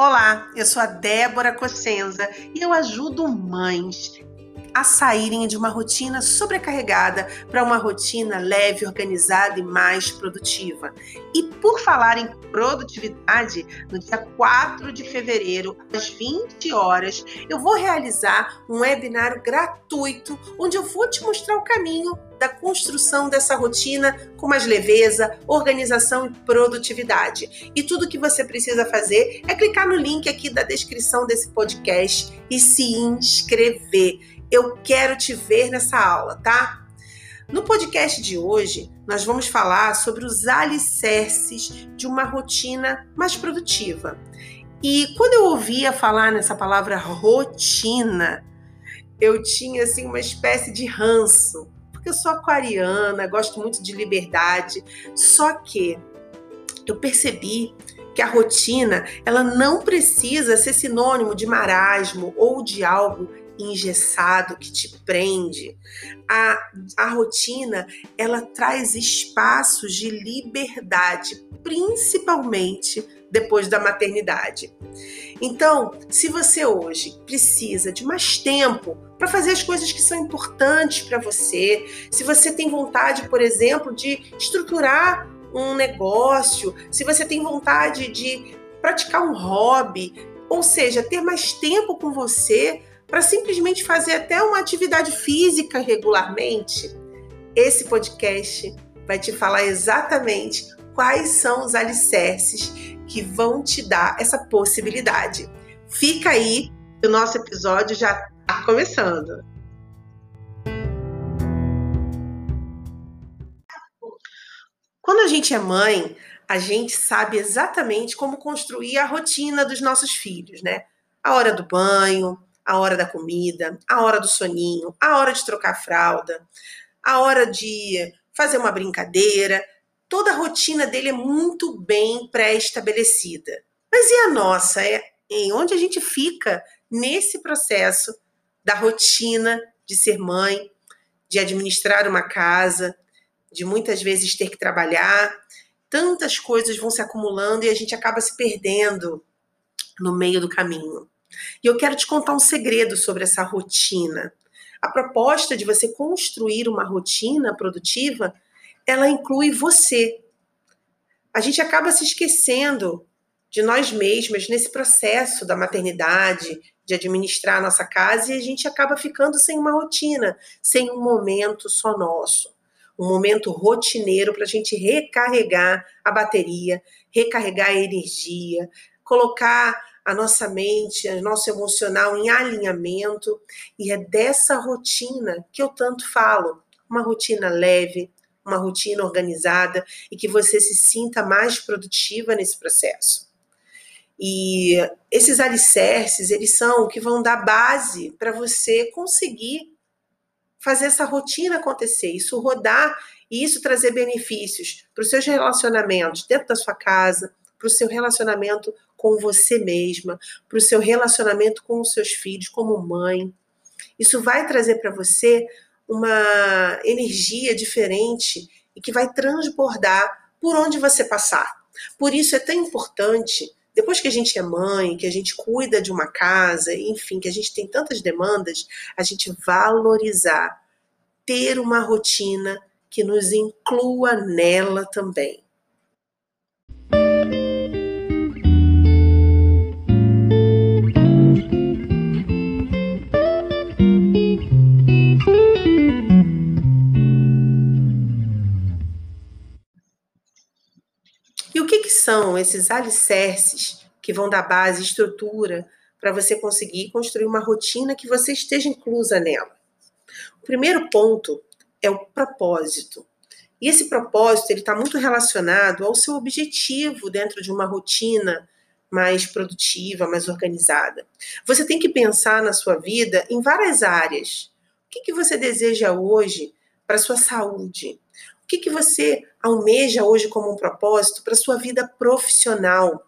Olá, eu sou a Débora Cossenza e eu ajudo mães a saírem de uma rotina sobrecarregada para uma rotina leve, organizada e mais produtiva. E por falar em produtividade, no dia 4 de fevereiro, às 20 horas, eu vou realizar um webinário gratuito onde eu vou te mostrar o caminho da construção dessa rotina com mais leveza, organização e produtividade. E tudo que você precisa fazer é clicar no link aqui da descrição desse podcast e se inscrever. Eu quero te ver nessa aula, tá? No podcast de hoje, nós vamos falar sobre os alicerces de uma rotina mais produtiva. E quando eu ouvia falar nessa palavra rotina, eu tinha assim uma espécie de ranço, porque eu sou aquariana, gosto muito de liberdade, só que eu percebi que a rotina, ela não precisa ser sinônimo de marasmo ou de algo engessado que te prende. A, a rotina, ela traz espaços de liberdade, principalmente depois da maternidade. Então, se você hoje precisa de mais tempo para fazer as coisas que são importantes para você, se você tem vontade, por exemplo, de estruturar um negócio, se você tem vontade de praticar um hobby, ou seja, ter mais tempo com você, para simplesmente fazer até uma atividade física regularmente, esse podcast vai te falar exatamente quais são os alicerces que vão te dar essa possibilidade. Fica aí, o nosso episódio já está começando. Quando a gente é mãe, a gente sabe exatamente como construir a rotina dos nossos filhos, né? A hora do banho, a hora da comida, a hora do soninho, a hora de trocar fralda, a hora de fazer uma brincadeira. Toda a rotina dele é muito bem pré-estabelecida. Mas e a nossa? É em onde a gente fica nesse processo da rotina de ser mãe, de administrar uma casa, de muitas vezes ter que trabalhar. Tantas coisas vão se acumulando e a gente acaba se perdendo no meio do caminho. E eu quero te contar um segredo sobre essa rotina. A proposta de você construir uma rotina produtiva, ela inclui você. A gente acaba se esquecendo de nós mesmas nesse processo da maternidade, de administrar a nossa casa, e a gente acaba ficando sem uma rotina, sem um momento só nosso. Um momento rotineiro para a gente recarregar a bateria, recarregar a energia, colocar a nossa mente, o nosso emocional em alinhamento, e é dessa rotina que eu tanto falo, uma rotina leve, uma rotina organizada e que você se sinta mais produtiva nesse processo. E esses alicerces, eles são o que vão dar base para você conseguir fazer essa rotina acontecer, isso rodar e isso trazer benefícios para os seus relacionamentos dentro da sua casa, para o seu relacionamento com você mesma, para o seu relacionamento com os seus filhos, como mãe. Isso vai trazer para você uma energia diferente e que vai transbordar por onde você passar. Por isso é tão importante, depois que a gente é mãe, que a gente cuida de uma casa, enfim, que a gente tem tantas demandas, a gente valorizar, ter uma rotina que nos inclua nela também. São esses alicerces que vão dar base, estrutura, para você conseguir construir uma rotina que você esteja inclusa nela. O primeiro ponto é o propósito. E esse propósito ele está muito relacionado ao seu objetivo dentro de uma rotina mais produtiva, mais organizada. Você tem que pensar na sua vida em várias áreas. O que, que você deseja hoje para sua saúde? Que, que você almeja hoje como um propósito para sua vida profissional?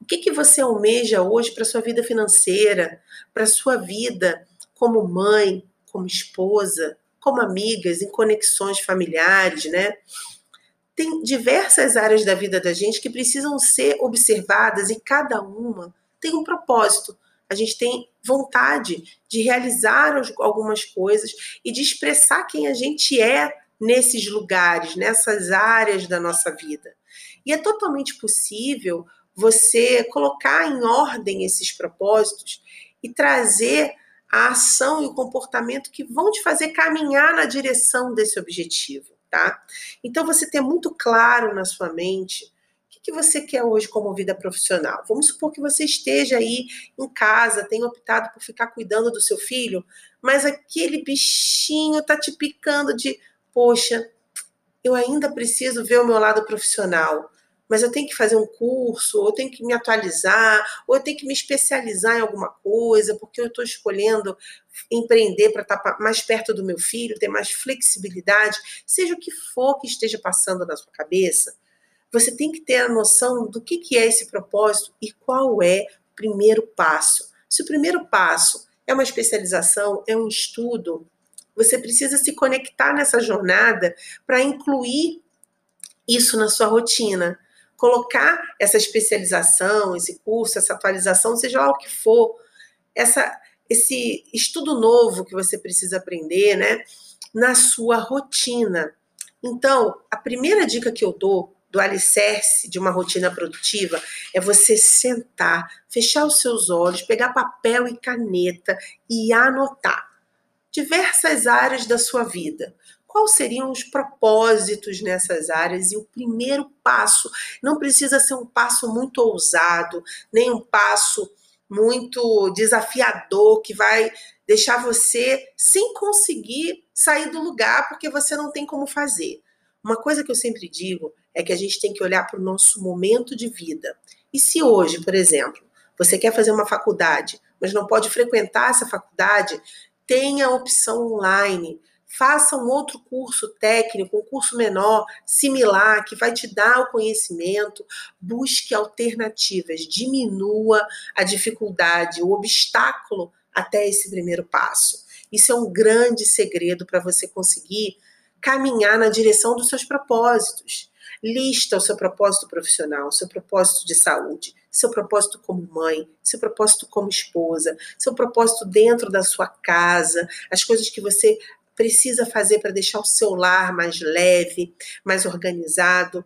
O que, que você almeja hoje para sua vida financeira, para sua vida como mãe, como esposa, como amigas, em conexões familiares, né? tem diversas áreas da vida da gente que precisam ser observadas e cada uma tem um propósito. A gente tem vontade de realizar algumas coisas e de expressar quem a gente é nesses lugares, nessas áreas da nossa vida. E é totalmente possível você colocar em ordem esses propósitos e trazer a ação e o comportamento que vão te fazer caminhar na direção desse objetivo, tá? Então você ter muito claro na sua mente o que, que você quer hoje como vida profissional. Vamos supor que você esteja aí em casa, tenha optado por ficar cuidando do seu filho, mas aquele bichinho tá te picando de, poxa, eu ainda preciso ver o meu lado profissional mas eu tenho que fazer um curso, ou eu tenho que me atualizar, ou eu tenho que me especializar em alguma coisa, porque eu estou escolhendo empreender para estar tá mais perto do meu filho, ter mais flexibilidade, seja o que for que esteja passando na sua cabeça, você tem que ter a noção do que, que é esse propósito e qual é o primeiro passo. Se o primeiro passo é uma especialização, é um estudo, você precisa se conectar nessa jornada para incluir isso na sua rotina colocar essa especialização, esse curso, essa atualização, seja lá o que for, essa, esse estudo novo que você precisa aprender, né, na sua rotina. Então, a primeira dica que eu dou do alicerce de uma rotina produtiva é você sentar, fechar os seus olhos, pegar papel e caneta e anotar diversas áreas da sua vida quais seriam os propósitos nessas áreas e o primeiro passo não precisa ser um passo muito ousado, nem um passo muito desafiador que vai deixar você sem conseguir sair do lugar porque você não tem como fazer. Uma coisa que eu sempre digo é que a gente tem que olhar para o nosso momento de vida. E se hoje, por exemplo, você quer fazer uma faculdade, mas não pode frequentar essa faculdade, tenha a opção online faça um outro curso técnico, um curso menor, similar, que vai te dar o conhecimento, busque alternativas, diminua a dificuldade, o obstáculo até esse primeiro passo. Isso é um grande segredo para você conseguir caminhar na direção dos seus propósitos. Lista o seu propósito profissional, seu propósito de saúde, seu propósito como mãe, seu propósito como esposa, seu propósito dentro da sua casa, as coisas que você precisa fazer para deixar o seu lar mais leve, mais organizado.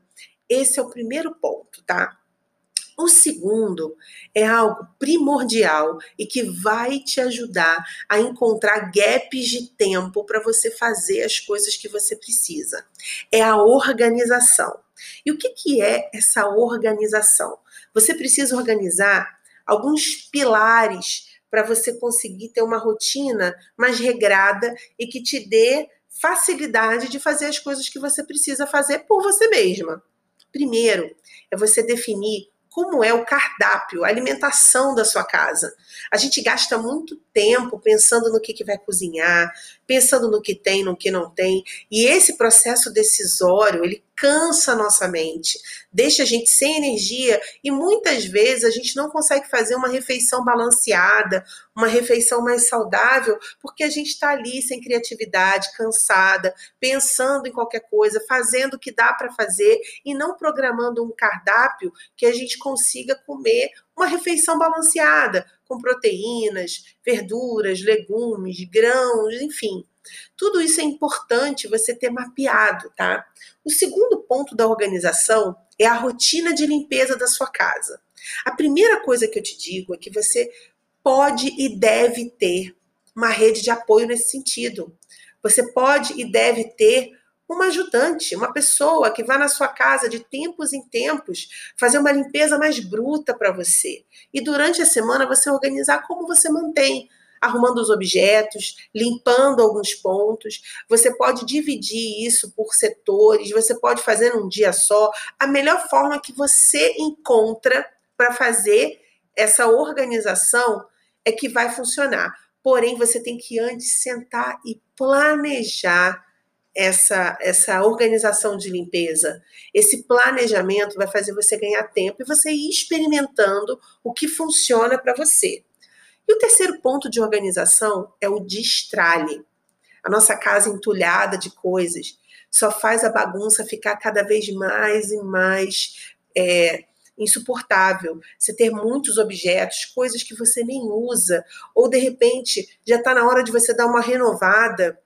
Esse é o primeiro ponto, tá? O segundo é algo primordial e que vai te ajudar a encontrar gaps de tempo para você fazer as coisas que você precisa. É a organização. E o que, que é essa organização? Você precisa organizar alguns pilares para você conseguir ter uma rotina mais regrada e que te dê facilidade de fazer as coisas que você precisa fazer por você mesma. Primeiro, é você definir como é o cardápio, a alimentação da sua casa. A gente gasta muito tempo pensando no que, que vai cozinhar, pensando no que tem, no que não tem, e esse processo decisório, ele cansa a nossa mente, deixa a gente sem energia e muitas vezes a gente não consegue fazer uma refeição balanceada, uma refeição mais saudável, porque a gente está ali sem criatividade, cansada, pensando em qualquer coisa, fazendo o que dá para fazer e não programando um cardápio que a gente consiga comer uma refeição balanceada, com proteínas, verduras, legumes, grãos, enfim. Tudo isso é importante você ter mapeado, tá? O segundo ponto da organização é a rotina de limpeza da sua casa. A primeira coisa que eu te digo é que você pode e deve ter uma rede de apoio nesse sentido. Você pode e deve ter uma ajudante, uma pessoa que vá na sua casa de tempos em tempos fazer uma limpeza mais bruta para você. E durante a semana você organizar como você mantém arrumando os objetos, limpando alguns pontos. Você pode dividir isso por setores, você pode fazer num dia só. A melhor forma que você encontra para fazer essa organização é que vai funcionar. Porém, você tem que antes sentar e planejar essa, essa organização de limpeza. Esse planejamento vai fazer você ganhar tempo e você ir experimentando o que funciona para você. E o terceiro ponto de organização é o destralhe. A nossa casa entulhada de coisas. só faz a bagunça ficar cada vez mais e mais é, insuportável. Você ter muitos objetos, coisas que você nem usa, ou de repente já está na hora de você dar uma renovada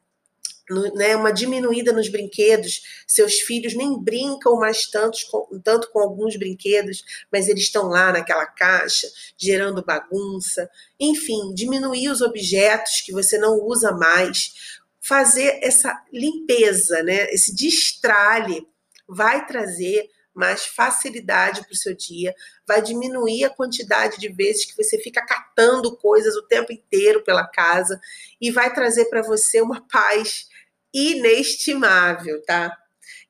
no, né, uma diminuída nos brinquedos. Seus filhos nem brincam mais tanto com, tanto com alguns brinquedos, mas eles estão lá naquela caixa, gerando bagunça. Enfim, diminuir os objetos que você não usa mais. Fazer essa limpeza, né, esse destralhe, vai trazer mais facilidade para o seu dia, vai diminuir a quantidade de vezes que você fica catando coisas o tempo inteiro pela casa e vai trazer para você uma paz inestimável, tá?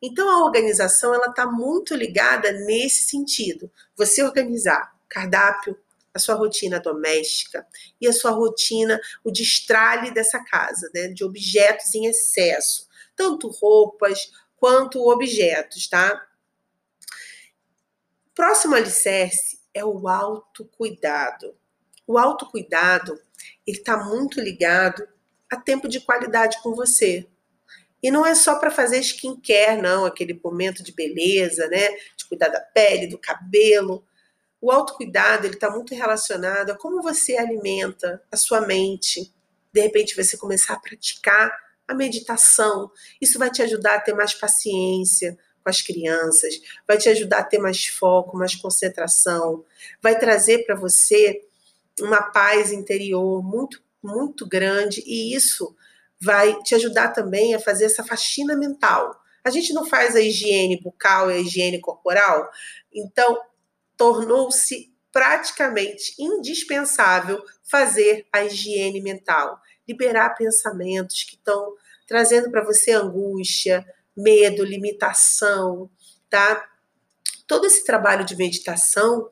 Então a organização ela está muito ligada nesse sentido. Você organizar cardápio, a sua rotina doméstica e a sua rotina, o destralhe dessa casa, né, de objetos em excesso, tanto roupas quanto objetos, tá? Próximo alicerce é o autocuidado. O autocuidado, ele está muito ligado a tempo de qualidade com você. E não é só para fazer skincare, não, aquele momento de beleza, né? De cuidar da pele, do cabelo. O autocuidado, ele está muito relacionado a como você alimenta a sua mente. De repente, você começar a praticar a meditação. Isso vai te ajudar a ter mais paciência com as crianças, vai te ajudar a ter mais foco, mais concentração, vai trazer para você uma paz interior muito, muito grande e isso vai te ajudar também a fazer essa faxina mental. A gente não faz a higiene bucal e a higiene corporal, então tornou-se praticamente indispensável fazer a higiene mental, liberar pensamentos que estão trazendo para você angústia, medo, limitação, tá? Todo esse trabalho de meditação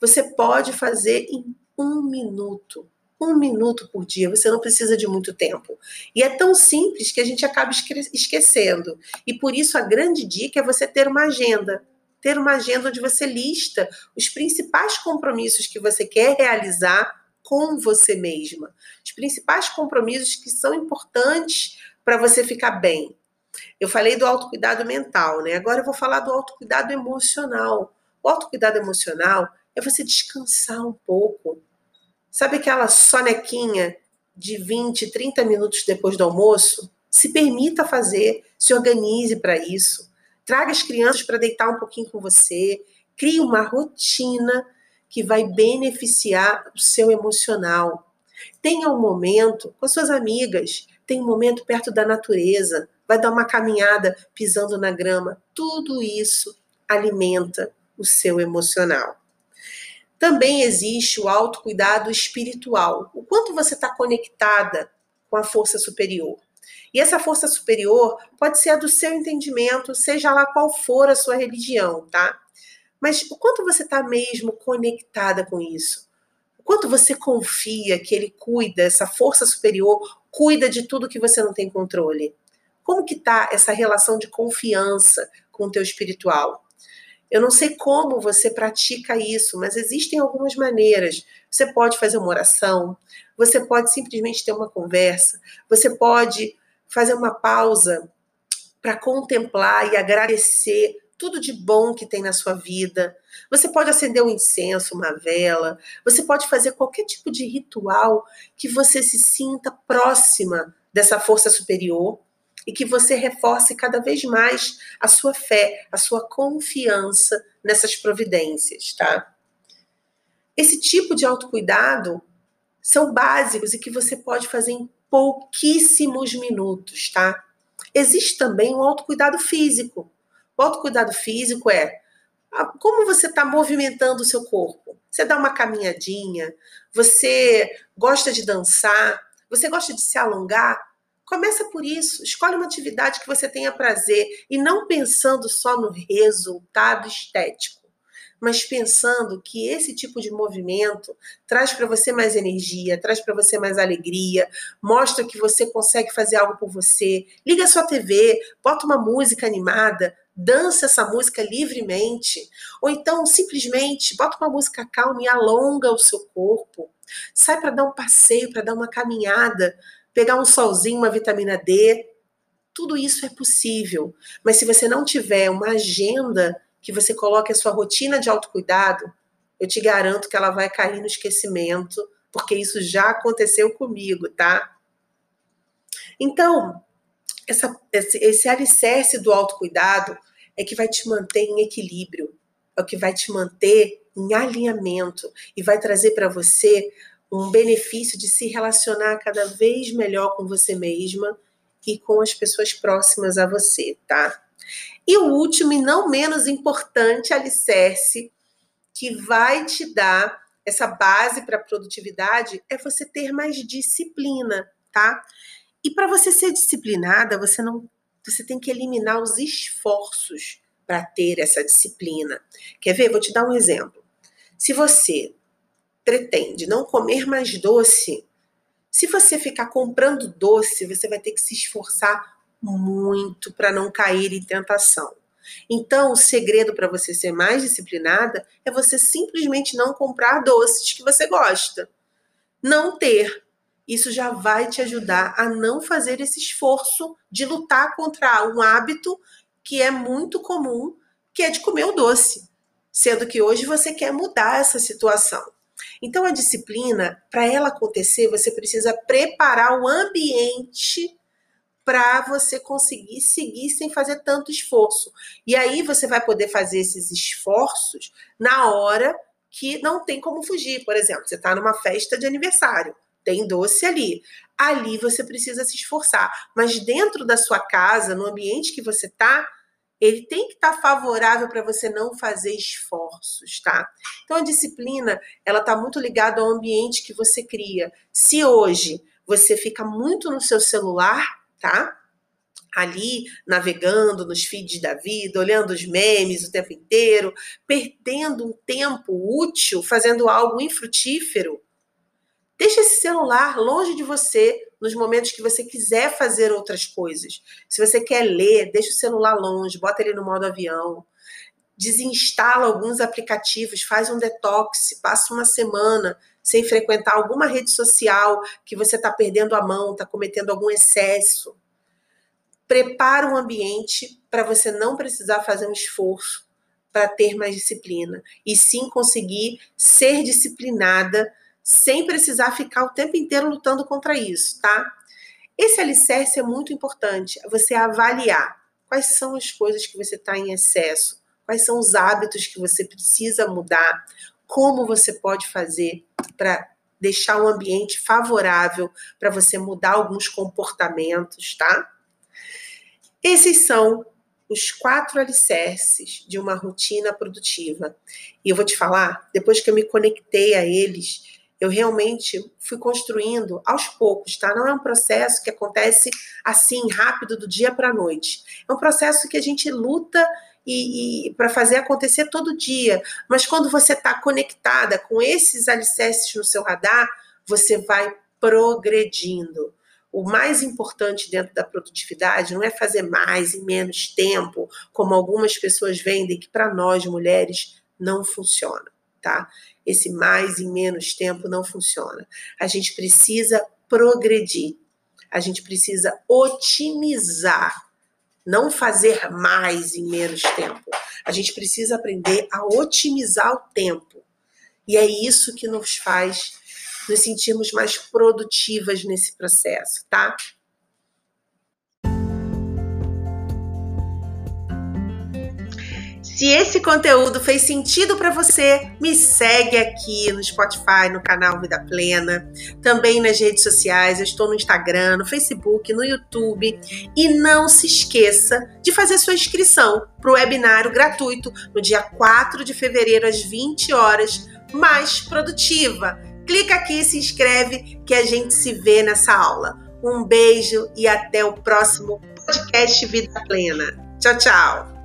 você pode fazer em um minuto um minuto por dia, você não precisa de muito tempo. E é tão simples que a gente acaba esquecendo. E por isso a grande dica é você ter uma agenda. Ter uma agenda onde você lista os principais compromissos que você quer realizar com você mesma. Os principais compromissos que são importantes para você ficar bem. Eu falei do autocuidado mental, né? Agora eu vou falar do autocuidado emocional. O autocuidado emocional é você descansar um pouco, Sabe aquela sonequinha de 20, 30 minutos depois do almoço? Se permita fazer, se organize para isso. Traga as crianças para deitar um pouquinho com você. Crie uma rotina que vai beneficiar o seu emocional. Tenha um momento com as suas amigas, tenha um momento perto da natureza, vai dar uma caminhada pisando na grama. Tudo isso alimenta o seu emocional. Também existe o autocuidado espiritual. O quanto você está conectada com a força superior. E essa força superior pode ser a do seu entendimento, seja lá qual for a sua religião, tá? Mas o quanto você está mesmo conectada com isso? O quanto você confia que ele cuida, essa força superior cuida de tudo que você não tem controle? Como que tá essa relação de confiança com o teu espiritual? Eu não sei como você pratica isso, mas existem algumas maneiras. Você pode fazer uma oração, você pode simplesmente ter uma conversa, você pode fazer uma pausa para contemplar e agradecer tudo de bom que tem na sua vida. Você pode acender um incenso, uma vela, você pode fazer qualquer tipo de ritual que você se sinta próxima dessa força superior e que você reforce cada vez mais a sua fé, a sua confiança nessas providências, tá? Esse tipo de autocuidado são básicos e que você pode fazer em pouquíssimos minutos, tá? Existe também o autocuidado físico. O autocuidado físico é como você está movimentando o seu corpo. Você dá uma caminhadinha, você gosta de dançar, você gosta de se alongar, Começa por isso. Escolhe uma atividade que você tenha prazer e não pensando só no resultado estético, mas pensando que esse tipo de movimento traz para você mais energia, traz para você mais alegria, mostra que você consegue fazer algo por você. Liga a sua TV, bota uma música animada, dança essa música livremente, ou então simplesmente bota uma música calma e alonga o seu corpo. Sai para dar um passeio, para dar uma caminhada, pegar um solzinho, uma vitamina D. Tudo isso é possível, mas se você não tiver uma agenda que você coloque a sua rotina de autocuidado, eu te garanto que ela vai cair no esquecimento, porque isso já aconteceu comigo, tá? Então, essa, esse, esse alicerce do autocuidado é que vai te manter em equilíbrio, é o que vai te manter em alinhamento e vai trazer para você um benefício de se relacionar cada vez melhor com você mesma e com as pessoas próximas a você, tá? E o último e não menos importante alicerce que vai te dar essa base para produtividade é você ter mais disciplina, tá? E para você ser disciplinada, você não você tem que eliminar os esforços para ter essa disciplina. Quer ver? Vou te dar um exemplo. Se você pretende não comer mais doce, se você ficar comprando doce, você vai ter que se esforçar muito para não cair em tentação. Então, o segredo para você ser mais disciplinada é você simplesmente não comprar doces que você gosta. Não ter isso já vai te ajudar a não fazer esse esforço de lutar contra um hábito que é muito comum, que é de comer o doce, sendo que hoje você quer mudar essa situação. Então a disciplina, para ela acontecer, você precisa preparar o ambiente para você conseguir seguir sem fazer tanto esforço. E aí você vai poder fazer esses esforços na hora que não tem como fugir. Por exemplo, você está numa festa de aniversário tem doce ali. Ali você precisa se esforçar. Mas dentro da sua casa, no ambiente que você está, ele tem que estar tá favorável para você não fazer esforços, tá? Então a disciplina, ela está muito ligada ao ambiente que você cria. Se hoje você fica muito no seu celular, tá? Ali navegando nos feeds da vida, olhando os memes o tempo inteiro, perdendo um tempo útil fazendo algo infrutífero, Deixa esse celular longe de você nos momentos que você quiser fazer outras coisas. Se você quer ler, deixa o celular longe, bota ele no modo avião. Desinstala alguns aplicativos, faz um detox, passa uma semana sem frequentar alguma rede social que você está perdendo a mão, está cometendo algum excesso. Prepara um ambiente para você não precisar fazer um esforço para ter mais disciplina e sim conseguir ser disciplinada sem precisar ficar o tempo inteiro lutando contra isso, tá? Esse alicerce é muito importante, você avaliar quais são as coisas que você está em excesso, quais são os hábitos que você precisa mudar, como você pode fazer para deixar um ambiente favorável para você mudar alguns comportamentos, tá? Esses são os quatro alicerces de uma rotina produtiva. E eu vou te falar, depois que eu me conectei a eles, eu realmente fui construindo aos poucos, tá? Não é um processo que acontece assim, rápido, do dia para a noite. É um processo que a gente luta e, e para fazer acontecer todo dia. Mas quando você está conectada com esses alicerces no seu radar, você vai progredindo. O mais importante dentro da produtividade não é fazer mais em menos tempo, como algumas pessoas vendem, que para nós mulheres não funciona tá? Esse mais em menos tempo não funciona. A gente precisa progredir. A gente precisa otimizar, não fazer mais em menos tempo. A gente precisa aprender a otimizar o tempo. E é isso que nos faz nos sentirmos mais produtivas nesse processo, tá? Se esse conteúdo fez sentido para você, me segue aqui no Spotify, no canal Vida Plena, também nas redes sociais. Eu estou no Instagram, no Facebook, no YouTube. E não se esqueça de fazer sua inscrição para o webinário gratuito no dia 4 de fevereiro, às 20 horas, mais produtiva. Clica aqui e se inscreve que a gente se vê nessa aula. Um beijo e até o próximo podcast Vida Plena. Tchau, tchau.